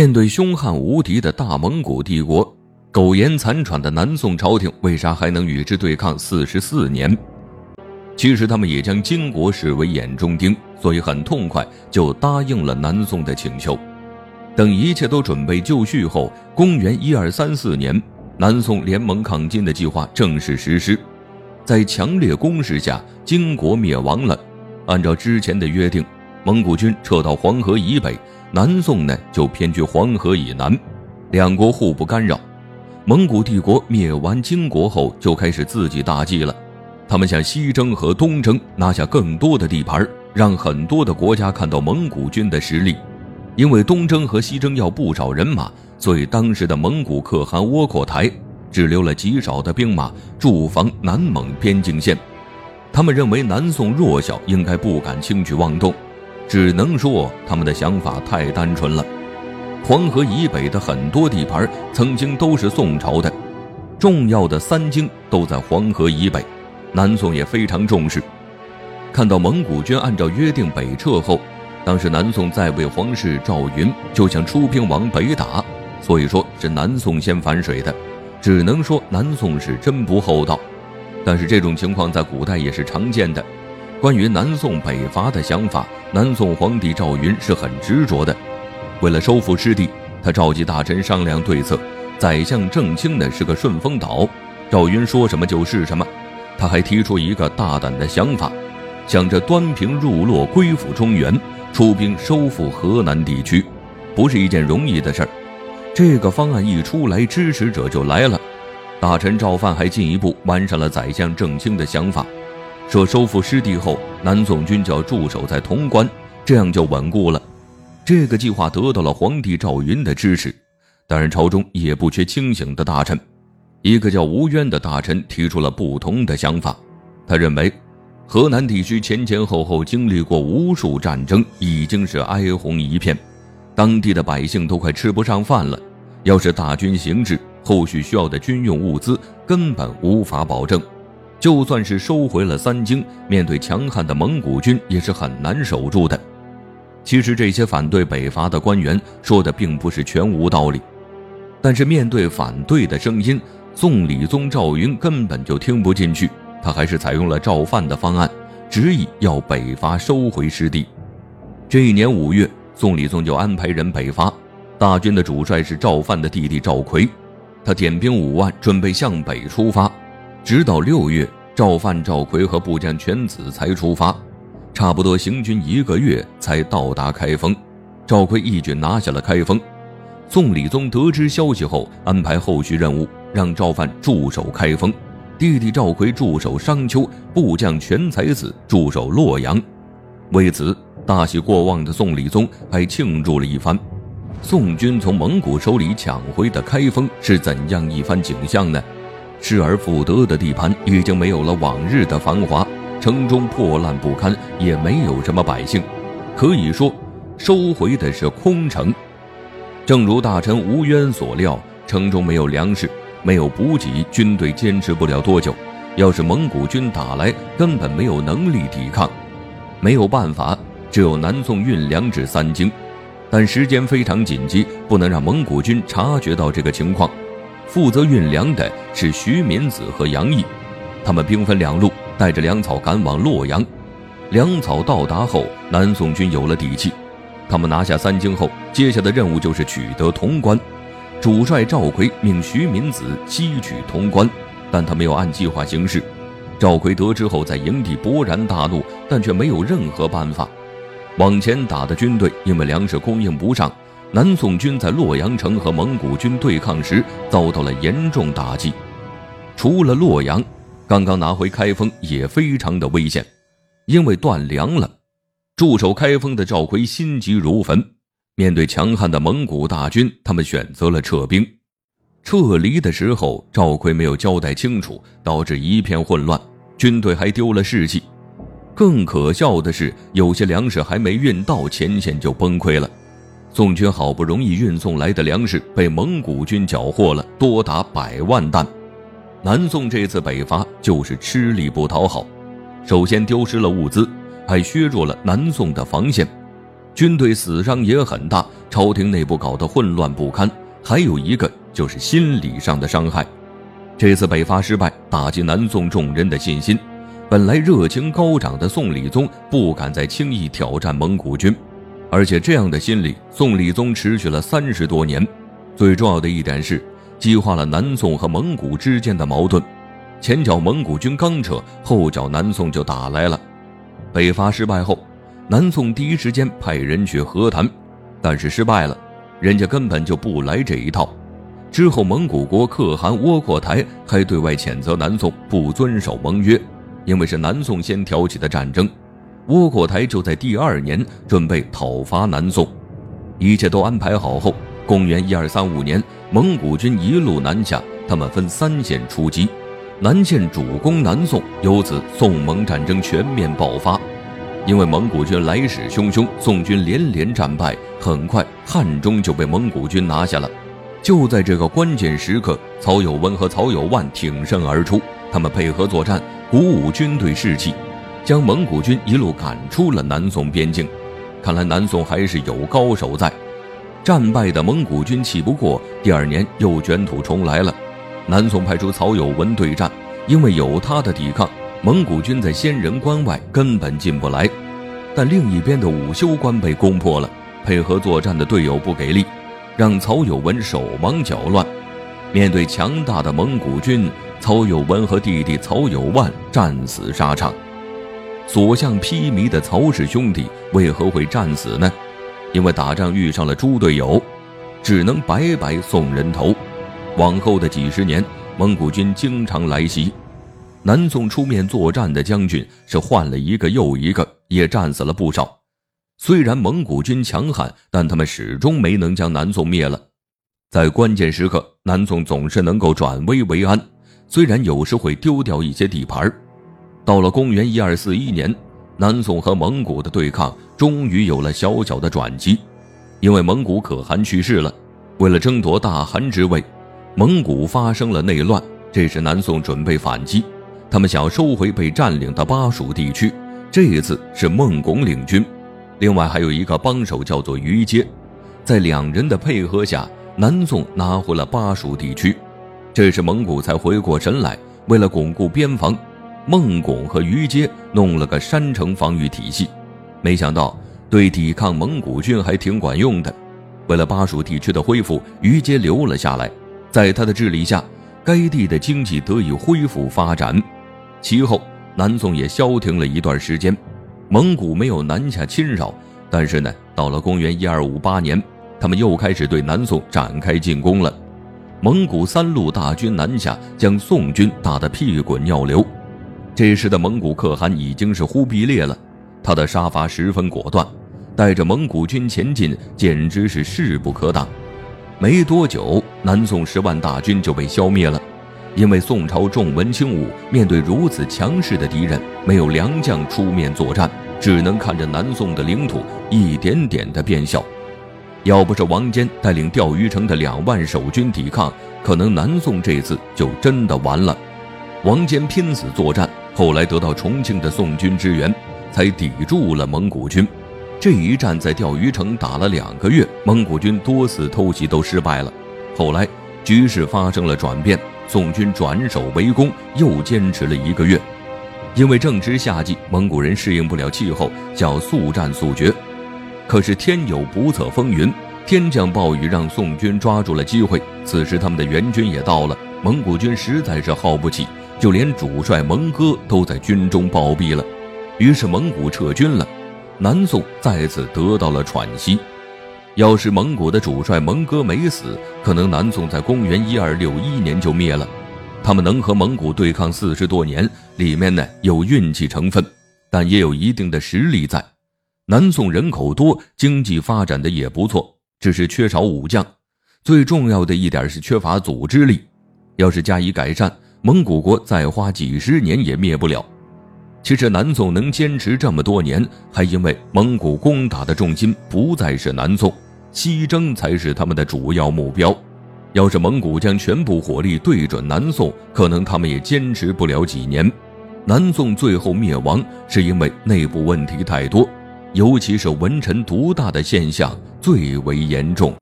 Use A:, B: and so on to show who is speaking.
A: 面对凶悍无敌的大蒙古帝国，苟延残喘的南宋朝廷为啥还能与之对抗四十四年？其实他们也将金国视为眼中钉，所以很痛快就答应了南宋的请求。等一切都准备就绪后，公元一二三四年，南宋联盟抗金的计划正式实施。在强烈攻势下，金国灭亡了。按照之前的约定，蒙古军撤到黄河以北。南宋呢，就偏居黄河以南，两国互不干扰。蒙古帝国灭完金国后，就开始自己大计了。他们想西征和东征，拿下更多的地盘，让很多的国家看到蒙古军的实力。因为东征和西征要不少人马，所以当时的蒙古可汗窝阔台只留了极少的兵马驻防南蒙边境线。他们认为南宋弱小，应该不敢轻举妄动。只能说他们的想法太单纯了。黄河以北的很多地盘曾经都是宋朝的，重要的三京都在黄河以北，南宋也非常重视。看到蒙古军按照约定北撤后，当时南宋在位皇室赵云就想出兵往北打，所以说是南宋先反水的。只能说南宋是真不厚道，但是这种情况在古代也是常见的。关于南宋北伐的想法，南宋皇帝赵云是很执着的。为了收复失地，他召集大臣商量对策。宰相郑清呢是个顺风岛，赵云说什么就是什么。他还提出一个大胆的想法，想着端平入洛，归附中原，出兵收复河南地区，不是一件容易的事儿。这个方案一出来，支持者就来了。大臣赵范还进一步完善了宰相郑清的想法。说收复失地后，南宋军就要驻守在潼关，这样就稳固了。这个计划得到了皇帝赵云的支持，当然朝中也不缺清醒的大臣。一个叫吴渊的大臣提出了不同的想法，他认为，河南地区前前后后经历过无数战争，已经是哀鸿一片，当地的百姓都快吃不上饭了。要是大军行至，后续需要的军用物资根本无法保证。就算是收回了三京，面对强悍的蒙古军也是很难守住的。其实这些反对北伐的官员说的并不是全无道理，但是面对反对的声音，宋理宗赵云根本就听不进去，他还是采用了赵范的方案，执意要北伐收回失地。这一年五月，宋理宗就安排人北伐，大军的主帅是赵范的弟弟赵奎，他点兵五万，准备向北出发。直到六月，赵范、赵奎和部将犬子才出发，差不多行军一个月才到达开封。赵奎一举拿下了开封。宋理宗得知消息后，安排后续任务，让赵范驻守开封，弟弟赵奎驻守商丘，部将全才子驻守洛阳。为此，大喜过望的宋理宗还庆祝了一番。宋军从蒙古手里抢回的开封是怎样一番景象呢？失而复得的地盘已经没有了往日的繁华，城中破烂不堪，也没有什么百姓，可以说，收回的是空城。正如大臣吴渊所料，城中没有粮食，没有补给，军队坚持不了多久。要是蒙古军打来，根本没有能力抵抗。没有办法，只有南宋运粮至三京，但时间非常紧急，不能让蒙古军察觉到这个情况。负责运粮的是徐敏子和杨毅，他们兵分两路，带着粮草赶往洛阳。粮草到达后，南宋军有了底气。他们拿下三京后，接下的任务就是取得潼关。主帅赵奎命徐敏子西取潼关，但他没有按计划行事。赵奎得知后，在营地勃然大怒，但却没有任何办法。往前打的军队因为粮食供应不上。南宋军在洛阳城和蒙古军对抗时遭到了严重打击，除了洛阳，刚刚拿回开封也非常的危险，因为断粮了。驻守开封的赵奎心急如焚，面对强悍的蒙古大军，他们选择了撤兵。撤离的时候，赵奎没有交代清楚，导致一片混乱，军队还丢了士气。更可笑的是，有些粮食还没运到前线就崩溃了。宋军好不容易运送来的粮食被蒙古军缴获了，多达百万担。南宋这次北伐就是吃力不讨好，首先丢失了物资，还削弱了南宋的防线。军队死伤也很大，朝廷内部搞得混乱不堪。还有一个就是心理上的伤害。这次北伐失败，打击南宋众人的信心。本来热情高涨的宋理宗不敢再轻易挑战蒙古军，而且这样的心理，宋理宗持续了三十多年。最重要的一点是，激化了南宋和蒙古之间的矛盾。前脚蒙古军刚撤，后脚南宋就打来了。北伐失败后，南宋第一时间派人去和谈，但是失败了，人家根本就不来这一套。之后，蒙古国可汗窝阔台还对外谴责南宋不遵守盟约。因为是南宋先挑起的战争，窝阔台就在第二年准备讨伐南宋，一切都安排好后，公元一二三五年，蒙古军一路南下，他们分三线出击，南线主攻南宋，由此宋蒙战争全面爆发。因为蒙古军来势汹汹，宋军连连战败，很快汉中就被蒙古军拿下了。就在这个关键时刻，曹有文和曹有万挺身而出，他们配合作战。鼓舞军队士气，将蒙古军一路赶出了南宋边境。看来南宋还是有高手在。战败的蒙古军气不过，第二年又卷土重来了。南宋派出曹有文对战，因为有他的抵抗，蒙古军在仙人关外根本进不来。但另一边的武修关被攻破了，配合作战的队友不给力，让曹有文手忙脚乱。面对强大的蒙古军。曹有文和弟弟曹有万战死沙场，所向披靡的曹氏兄弟为何会战死呢？因为打仗遇上了猪队友，只能白白送人头。往后的几十年，蒙古军经常来袭，南宋出面作战的将军是换了一个又一个，也战死了不少。虽然蒙古军强悍，但他们始终没能将南宋灭了。在关键时刻，南宋总是能够转危为安。虽然有时会丢掉一些地盘到了公元一二四一年，南宋和蒙古的对抗终于有了小小的转机，因为蒙古可汗去世了，为了争夺大汗之位，蒙古发生了内乱。这时南宋准备反击，他们想收回被占领的巴蜀地区。这一次是孟拱领军，另外还有一个帮手叫做于阶，在两人的配合下，南宋拿回了巴蜀地区。这时蒙古才回过神来，为了巩固边防，孟拱和于阶弄了个山城防御体系，没想到对抵抗蒙古军还挺管用的。为了巴蜀地区的恢复，于阶留了下来，在他的治理下，该地的经济得以恢复发展。其后南宋也消停了一段时间，蒙古没有南下侵扰，但是呢，到了公元一二五八年，他们又开始对南宋展开进攻了。蒙古三路大军南下，将宋军打得屁滚尿流。这时的蒙古可汗已经是忽必烈了，他的杀伐十分果断，带着蒙古军前进，简直是势不可挡。没多久，南宋十万大军就被消灭了。因为宋朝重文轻武，面对如此强势的敌人，没有良将出面作战，只能看着南宋的领土一点点的变小。要不是王坚带领钓鱼城的两万守军抵抗，可能南宋这次就真的完了。王坚拼死作战，后来得到重庆的宋军支援，才抵住了蒙古军。这一战在钓鱼城打了两个月，蒙古军多次偷袭都失败了。后来局势发生了转变，宋军转守为攻，又坚持了一个月。因为正值夏季，蒙古人适应不了气候，叫速战速决。可是天有不测风云，天降暴雨，让宋军抓住了机会。此时他们的援军也到了，蒙古军实在是耗不起，就连主帅蒙哥都在军中暴毙了。于是蒙古撤军了，南宋再次得到了喘息。要是蒙古的主帅蒙哥没死，可能南宋在公元一二六一年就灭了。他们能和蒙古对抗四十多年，里面呢有运气成分，但也有一定的实力在。南宋人口多，经济发展的也不错，只是缺少武将。最重要的一点是缺乏组织力。要是加以改善，蒙古国再花几十年也灭不了。其实南宋能坚持这么多年，还因为蒙古攻打的重心不再是南宋，西征才是他们的主要目标。要是蒙古将全部火力对准南宋，可能他们也坚持不了几年。南宋最后灭亡，是因为内部问题太多。尤其是文臣独大的现象最为严重。